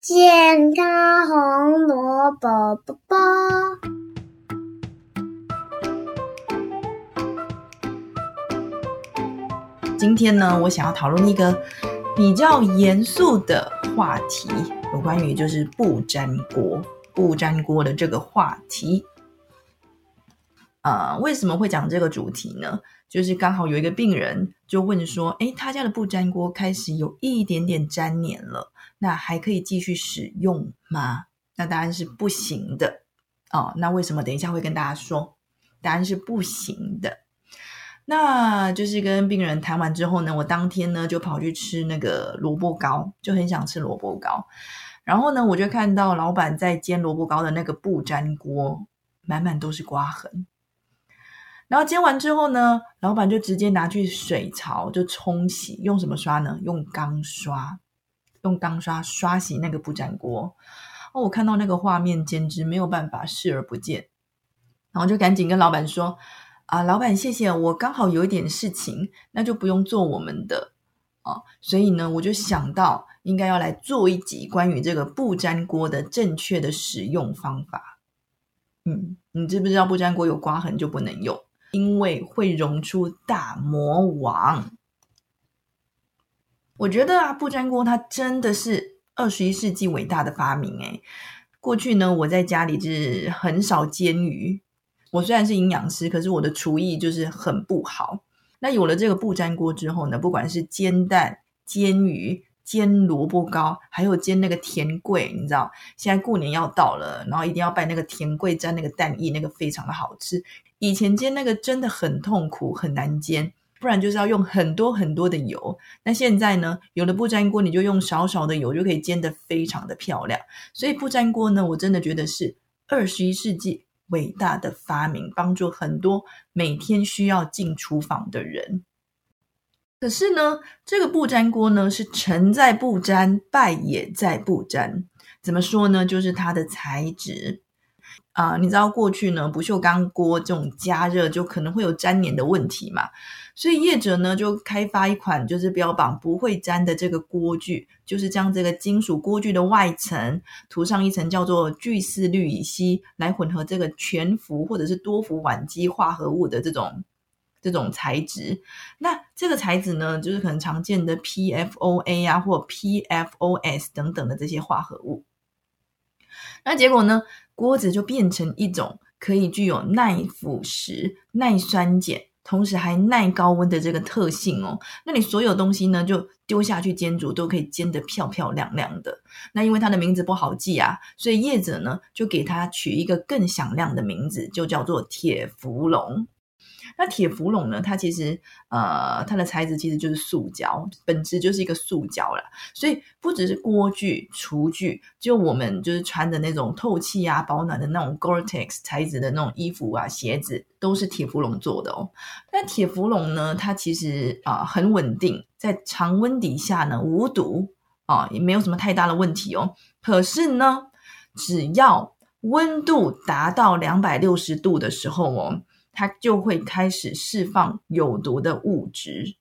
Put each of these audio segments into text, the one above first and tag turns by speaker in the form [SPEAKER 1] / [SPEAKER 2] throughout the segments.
[SPEAKER 1] 健康红萝卜卜卜。
[SPEAKER 2] 今天呢，我想要讨论一个比较严肃的话题，有关于就是不粘锅、不粘锅的这个话题。呃，为什么会讲这个主题呢？就是刚好有一个病人就问说：“诶，他家的不粘锅开始有一点点粘黏了，那还可以继续使用吗？”那答案是不行的哦。那为什么？等一下会跟大家说，答案是不行的。那就是跟病人谈完之后呢，我当天呢就跑去吃那个萝卜糕，就很想吃萝卜糕。然后呢，我就看到老板在煎萝卜糕的那个不粘锅，满满都是刮痕。然后煎完之后呢，老板就直接拿去水槽就冲洗，用什么刷呢？用钢刷，用钢刷刷洗那个不粘锅。哦，我看到那个画面，简直没有办法视而不见。然后就赶紧跟老板说。啊，老板，谢谢，我刚好有一点事情，那就不用做我们的啊，所以呢，我就想到应该要来做一集关于这个不粘锅的正确的使用方法。嗯，你知不知道不粘锅有刮痕就不能用，因为会溶出大魔王。我觉得啊，不粘锅它真的是二十一世纪伟大的发明诶过去呢，我在家里是很少煎鱼。我虽然是营养师，可是我的厨艺就是很不好。那有了这个不粘锅之后呢，不管是煎蛋、煎鱼、煎萝卜糕，还有煎那个甜桂，你知道，现在过年要到了，然后一定要拜那个甜桂沾那个蛋液，那个非常的好吃。以前煎那个真的很痛苦，很难煎，不然就是要用很多很多的油。那现在呢，有了不粘锅，你就用少少的油就可以煎得非常的漂亮。所以不粘锅呢，我真的觉得是二十一世纪。伟大的发明，帮助很多每天需要进厨房的人。可是呢，这个不粘锅呢，是成在不粘，败也在不粘。怎么说呢？就是它的材质。啊，你知道过去呢，不锈钢锅这种加热就可能会有粘黏的问题嘛，所以业者呢就开发一款就是标榜不会粘的这个锅具，就是将这个金属锅具的外层涂上一层叫做聚四氯乙烯，来混合这个全氟或者是多氟烷基化合物的这种这种材质。那这个材质呢，就是可能常见的 PFOA 啊或 PFOS 等等的这些化合物。那结果呢？锅子就变成一种可以具有耐腐蚀、耐酸碱，同时还耐高温的这个特性哦。那你所有东西呢，就丢下去煎煮，都可以煎得漂漂亮亮的。那因为它的名字不好记啊，所以业者呢就给它取一个更响亮的名字，就叫做铁氟龙。那铁氟龙呢？它其实呃，它的材质其实就是塑胶，本质就是一个塑胶啦。所以不只是锅具、厨具，就我们就是穿的那种透气啊、保暖的那种 Gore-Tex 材质的那种衣服啊、鞋子，都是铁氟龙做的哦。那铁氟龙呢，它其实啊很稳定，在常温底下呢无毒啊，也没有什么太大的问题哦。可是呢，只要温度达到两百六十度的时候哦。它就会开始释放有毒的物质，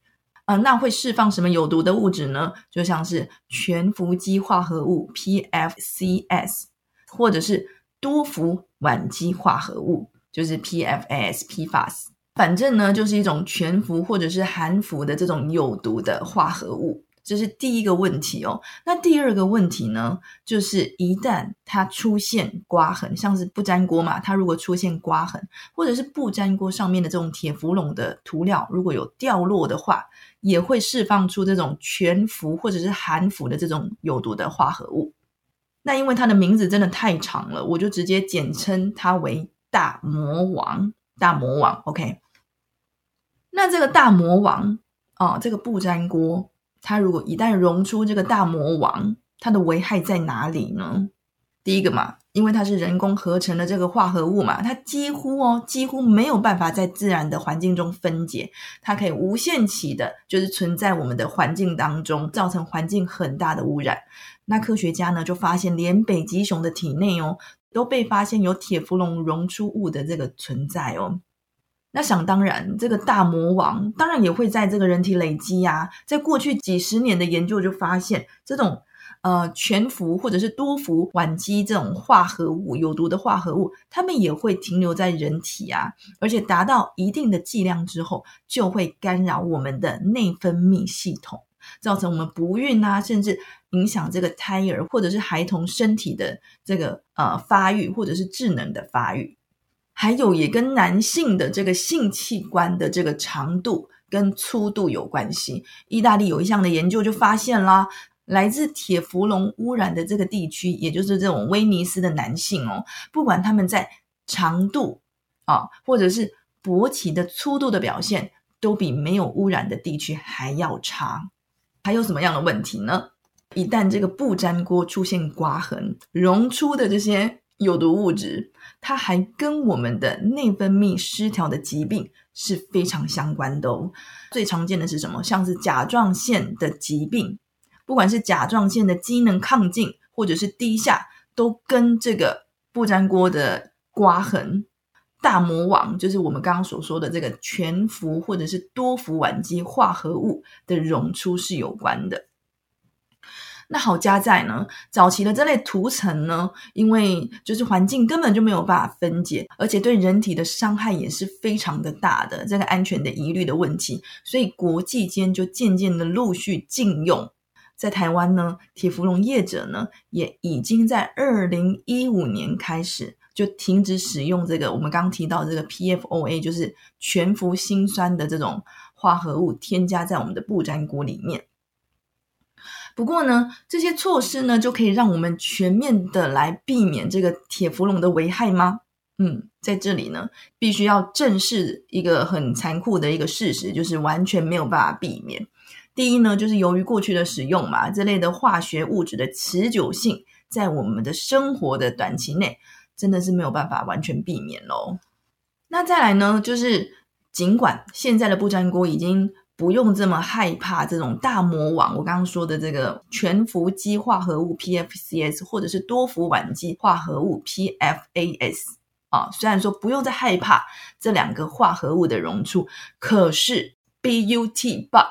[SPEAKER 2] 啊，那会释放什么有毒的物质呢？就像是全氟基化合物 （PFCs） 或者是多氟烷基化合物，就是 PFAS、PFAS。反正呢，就是一种全氟或者是含氟的这种有毒的化合物。这是第一个问题哦。那第二个问题呢，就是一旦它出现刮痕，像是不粘锅嘛，它如果出现刮痕，或者是不粘锅上面的这种铁氟龙的涂料如果有掉落的话，也会释放出这种全氟或者是含氟的这种有毒的化合物。那因为它的名字真的太长了，我就直接简称它为大魔王。大魔王，OK。那这个大魔王啊，这个不粘锅。它如果一旦溶出这个大魔王，它的危害在哪里呢？第一个嘛，因为它是人工合成的这个化合物嘛，它几乎哦几乎没有办法在自然的环境中分解，它可以无限期的，就是存在我们的环境当中，造成环境很大的污染。那科学家呢就发现，连北极熊的体内哦都被发现有铁氟龙溶出物的这个存在哦。那想当然，这个大魔王当然也会在这个人体累积呀。在过去几十年的研究就发现，这种呃全氟或者是多氟烷基这种化合物，有毒的化合物，它们也会停留在人体啊，而且达到一定的剂量之后，就会干扰我们的内分泌系统，造成我们不孕啊，甚至影响这个胎儿或者是孩童身体的这个呃发育或者是智能的发育。还有也跟男性的这个性器官的这个长度跟粗度有关系。意大利有一项的研究就发现啦，来自铁氟龙污染的这个地区，也就是这种威尼斯的男性哦，不管他们在长度啊，或者是勃起的粗度的表现，都比没有污染的地区还要差。还有什么样的问题呢？一旦这个不粘锅出现刮痕，溶出的这些有毒物质。它还跟我们的内分泌失调的疾病是非常相关的哦。最常见的是什么？像是甲状腺的疾病，不管是甲状腺的机能亢进或者是低下，都跟这个不粘锅的刮痕、大魔王，就是我们刚刚所说的这个全氟或者是多氟烷基化合物的溶出是有关的。那好加在呢，早期的这类涂层呢，因为就是环境根本就没有办法分解，而且对人体的伤害也是非常的大的，这个安全的疑虑的问题，所以国际间就渐渐的陆续禁用。在台湾呢，铁氟龙业者呢，也已经在二零一五年开始就停止使用这个我们刚刚提到这个 PFOA，就是全氟辛酸的这种化合物，添加在我们的不粘锅里面。不过呢，这些措施呢，就可以让我们全面的来避免这个铁氟龙的危害吗？嗯，在这里呢，必须要正视一个很残酷的一个事实，就是完全没有办法避免。第一呢，就是由于过去的使用嘛，这类的化学物质的持久性，在我们的生活的短期内，真的是没有办法完全避免喽。那再来呢，就是尽管现在的不粘锅已经。不用这么害怕这种大魔王，我刚刚说的这个全氟基化合物 PFCs，或者是多氟烷基化合物 PFAS 啊。虽然说不用再害怕这两个化合物的溶出，可是 But But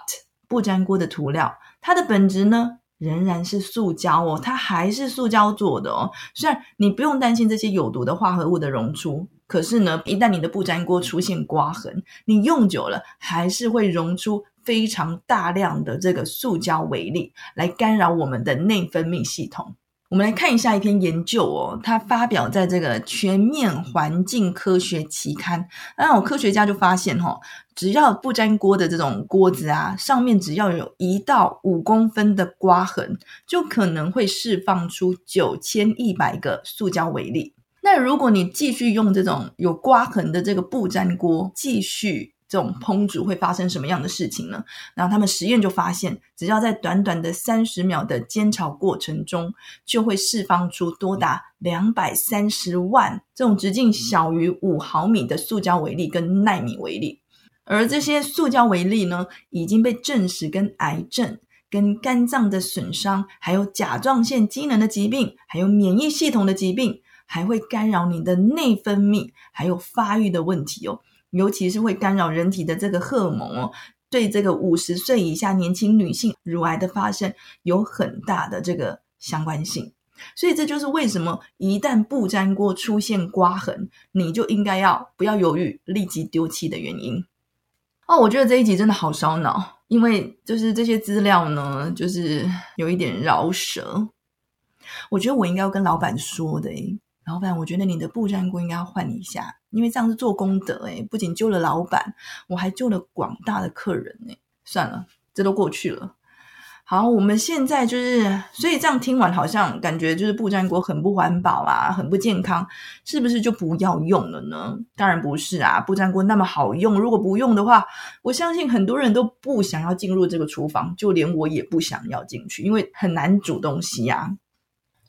[SPEAKER 2] 不粘锅的涂料，它的本质呢仍然是塑胶哦，它还是塑胶做的哦。虽然你不用担心这些有毒的化合物的溶出。可是呢，一旦你的不粘锅出现刮痕，你用久了还是会溶出非常大量的这个塑胶微粒，来干扰我们的内分泌系统。我们来看一下一篇研究哦，它发表在这个《全面环境科学期刊》。那有科学家就发现，哈，只要不粘锅的这种锅子啊，上面只要有一到五公分的刮痕，就可能会释放出九千一百个塑胶微粒。那如果你继续用这种有刮痕的这个不粘锅继续这种烹煮，会发生什么样的事情呢？然后他们实验就发现，只要在短短的三十秒的煎炒过程中，就会释放出多达两百三十万这种直径小于五毫米的塑胶微粒跟纳米微粒，而这些塑胶微粒呢，已经被证实跟癌症、跟肝脏的损伤，还有甲状腺机能的疾病，还有免疫系统的疾病。还会干扰你的内分泌，还有发育的问题哦，尤其是会干扰人体的这个荷尔蒙哦，对这个五十岁以下年轻女性乳癌的发生有很大的这个相关性。所以这就是为什么一旦不粘锅出现刮痕，你就应该要不要犹豫，立即丢弃的原因。哦，我觉得这一集真的好烧脑，因为就是这些资料呢，就是有一点饶舌。我觉得我应该要跟老板说的诶老板，我觉得你的布粘锅应该要换一下，因为这样是做功德诶不仅救了老板，我还救了广大的客人呢。算了，这都过去了。好，我们现在就是，所以这样听完，好像感觉就是布粘锅很不环保啊，很不健康，是不是就不要用了呢？当然不是啊，布粘锅那么好用，如果不用的话，我相信很多人都不想要进入这个厨房，就连我也不想要进去，因为很难煮东西呀。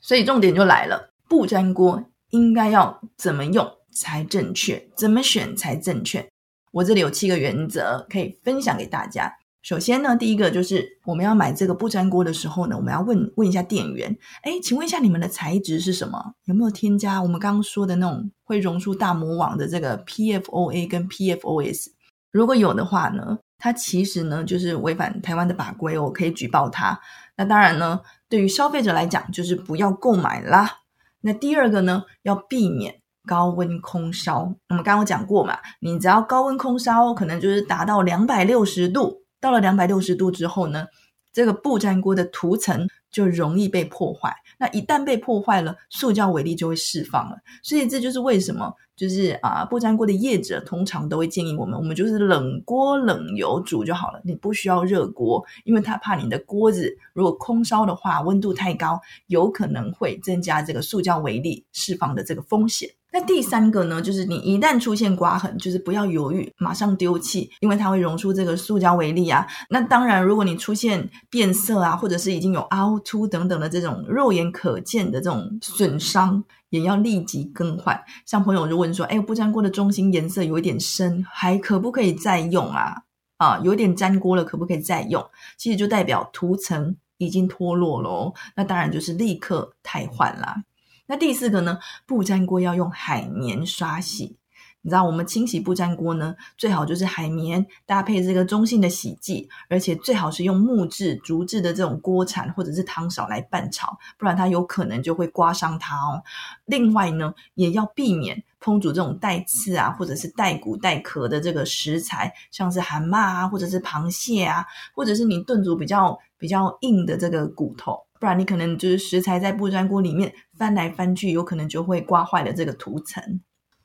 [SPEAKER 2] 所以重点就来了。不粘锅应该要怎么用才正确？怎么选才正确？我这里有七个原则可以分享给大家。首先呢，第一个就是我们要买这个不粘锅的时候呢，我们要问问一下店员：哎，请问一下你们的材质是什么？有没有添加我们刚刚说的那种会溶出大魔王的这个 PFOA 跟 PFOS？如果有的话呢，它其实呢就是违反台湾的法规，我可以举报它。那当然呢。对于消费者来讲，就是不要购买啦。那第二个呢，要避免高温空烧。我们刚刚讲过嘛，你只要高温空烧，可能就是达到两百六十度。到了两百六十度之后呢，这个不粘锅的涂层就容易被破坏。那一旦被破坏了，塑胶微粒就会释放了。所以这就是为什么，就是啊，不粘锅的业者通常都会建议我们，我们就是冷锅冷油煮就好了，你不需要热锅，因为他怕你的锅子如果空烧的话，温度太高，有可能会增加这个塑胶微粒释放的这个风险。那第三个呢，就是你一旦出现刮痕，就是不要犹豫，马上丢弃，因为它会溶出这个塑胶微粒啊。那当然，如果你出现变色啊，或者是已经有凹凸等等的这种肉眼可见的这种损伤，也要立即更换。像朋友就问说，哎，不粘锅的中心颜色有一点深，还可不可以再用啊？啊，有点粘锅了，可不可以再用？其实就代表涂层已经脱落喽，那当然就是立刻汰换啦。那第四个呢？不粘锅要用海绵刷洗。你知道，我们清洗不粘锅呢，最好就是海绵搭配这个中性的洗剂，而且最好是用木质、竹制的这种锅铲或者是汤勺来拌炒，不然它有可能就会刮伤它哦。另外呢，也要避免烹煮这种带刺啊，或者是带骨带壳的这个食材，像是蛤蟆啊，或者是螃蟹啊，或者是你炖煮比较比较硬的这个骨头。不然你可能就是食材在不粘锅里面翻来翻去，有可能就会刮坏了这个涂层。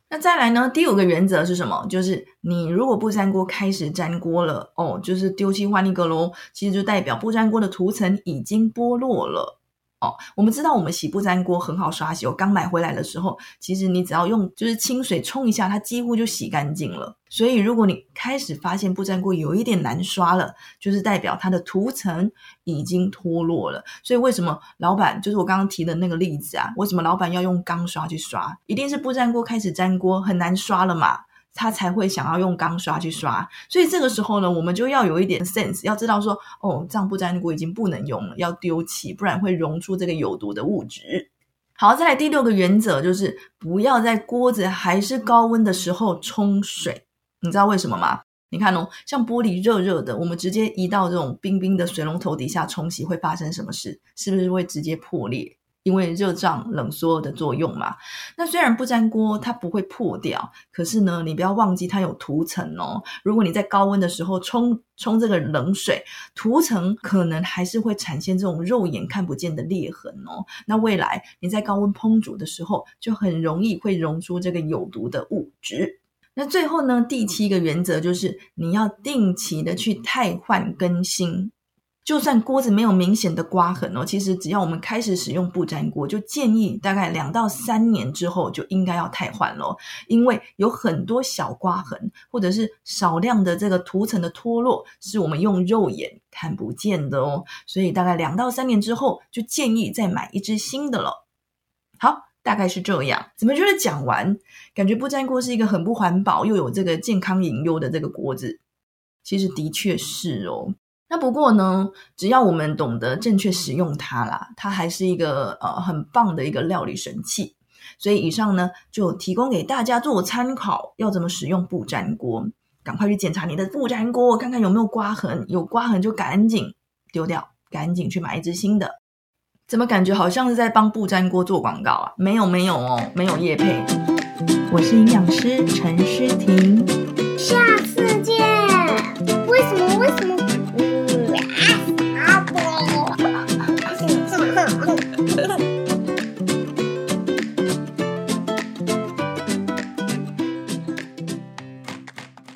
[SPEAKER 2] 那再来呢？第五个原则是什么？就是你如果不粘锅开始粘锅了，哦，就是丢弃换一个喽。其实就代表不粘锅的涂层已经剥落了。哦，我们知道我们洗不粘锅很好刷洗。我刚买回来的时候，其实你只要用就是清水冲一下，它几乎就洗干净了。所以如果你开始发现不粘锅有一点难刷了，就是代表它的涂层已经脱落了。所以为什么老板就是我刚刚提的那个例子啊？为什么老板要用钢刷去刷？一定是不粘锅开始粘锅很难刷了嘛？他才会想要用钢刷去刷，所以这个时候呢，我们就要有一点 sense，要知道说，哦，这样不粘锅已经不能用了，要丢弃，不然会溶出这个有毒的物质。好，再来第六个原则就是不要在锅子还是高温的时候冲水。你知道为什么吗？你看哦，像玻璃热热的，我们直接移到这种冰冰的水龙头底下冲洗，会发生什么事？是不是会直接破裂？因为热胀冷缩的作用嘛，那虽然不粘锅它不会破掉，可是呢，你不要忘记它有涂层哦。如果你在高温的时候冲冲这个冷水，涂层可能还是会产生这种肉眼看不见的裂痕哦。那未来你在高温烹煮的时候，就很容易会溶出这个有毒的物质。那最后呢，第七个原则就是你要定期的去汰换更新。就算锅子没有明显的刮痕哦，其实只要我们开始使用不粘锅，就建议大概两到三年之后就应该要汰换咯。因为有很多小刮痕或者是少量的这个涂层的脱落，是我们用肉眼看不见的哦，所以大概两到三年之后就建议再买一只新的了。好，大概是这样。怎么觉得讲完，感觉不粘锅是一个很不环保又有这个健康隐忧的这个锅子？其实的确是哦。那不过呢，只要我们懂得正确使用它啦，它还是一个呃很棒的一个料理神器。所以以上呢就提供给大家做参考，要怎么使用不粘锅？赶快去检查你的不粘锅，看看有没有刮痕，有刮痕就赶紧丢掉，赶紧去买一只新的。怎么感觉好像是在帮不粘锅做广告啊？没有没有哦，没有叶配。我是营养师陈诗婷，
[SPEAKER 1] 下次见。为什么？为什么？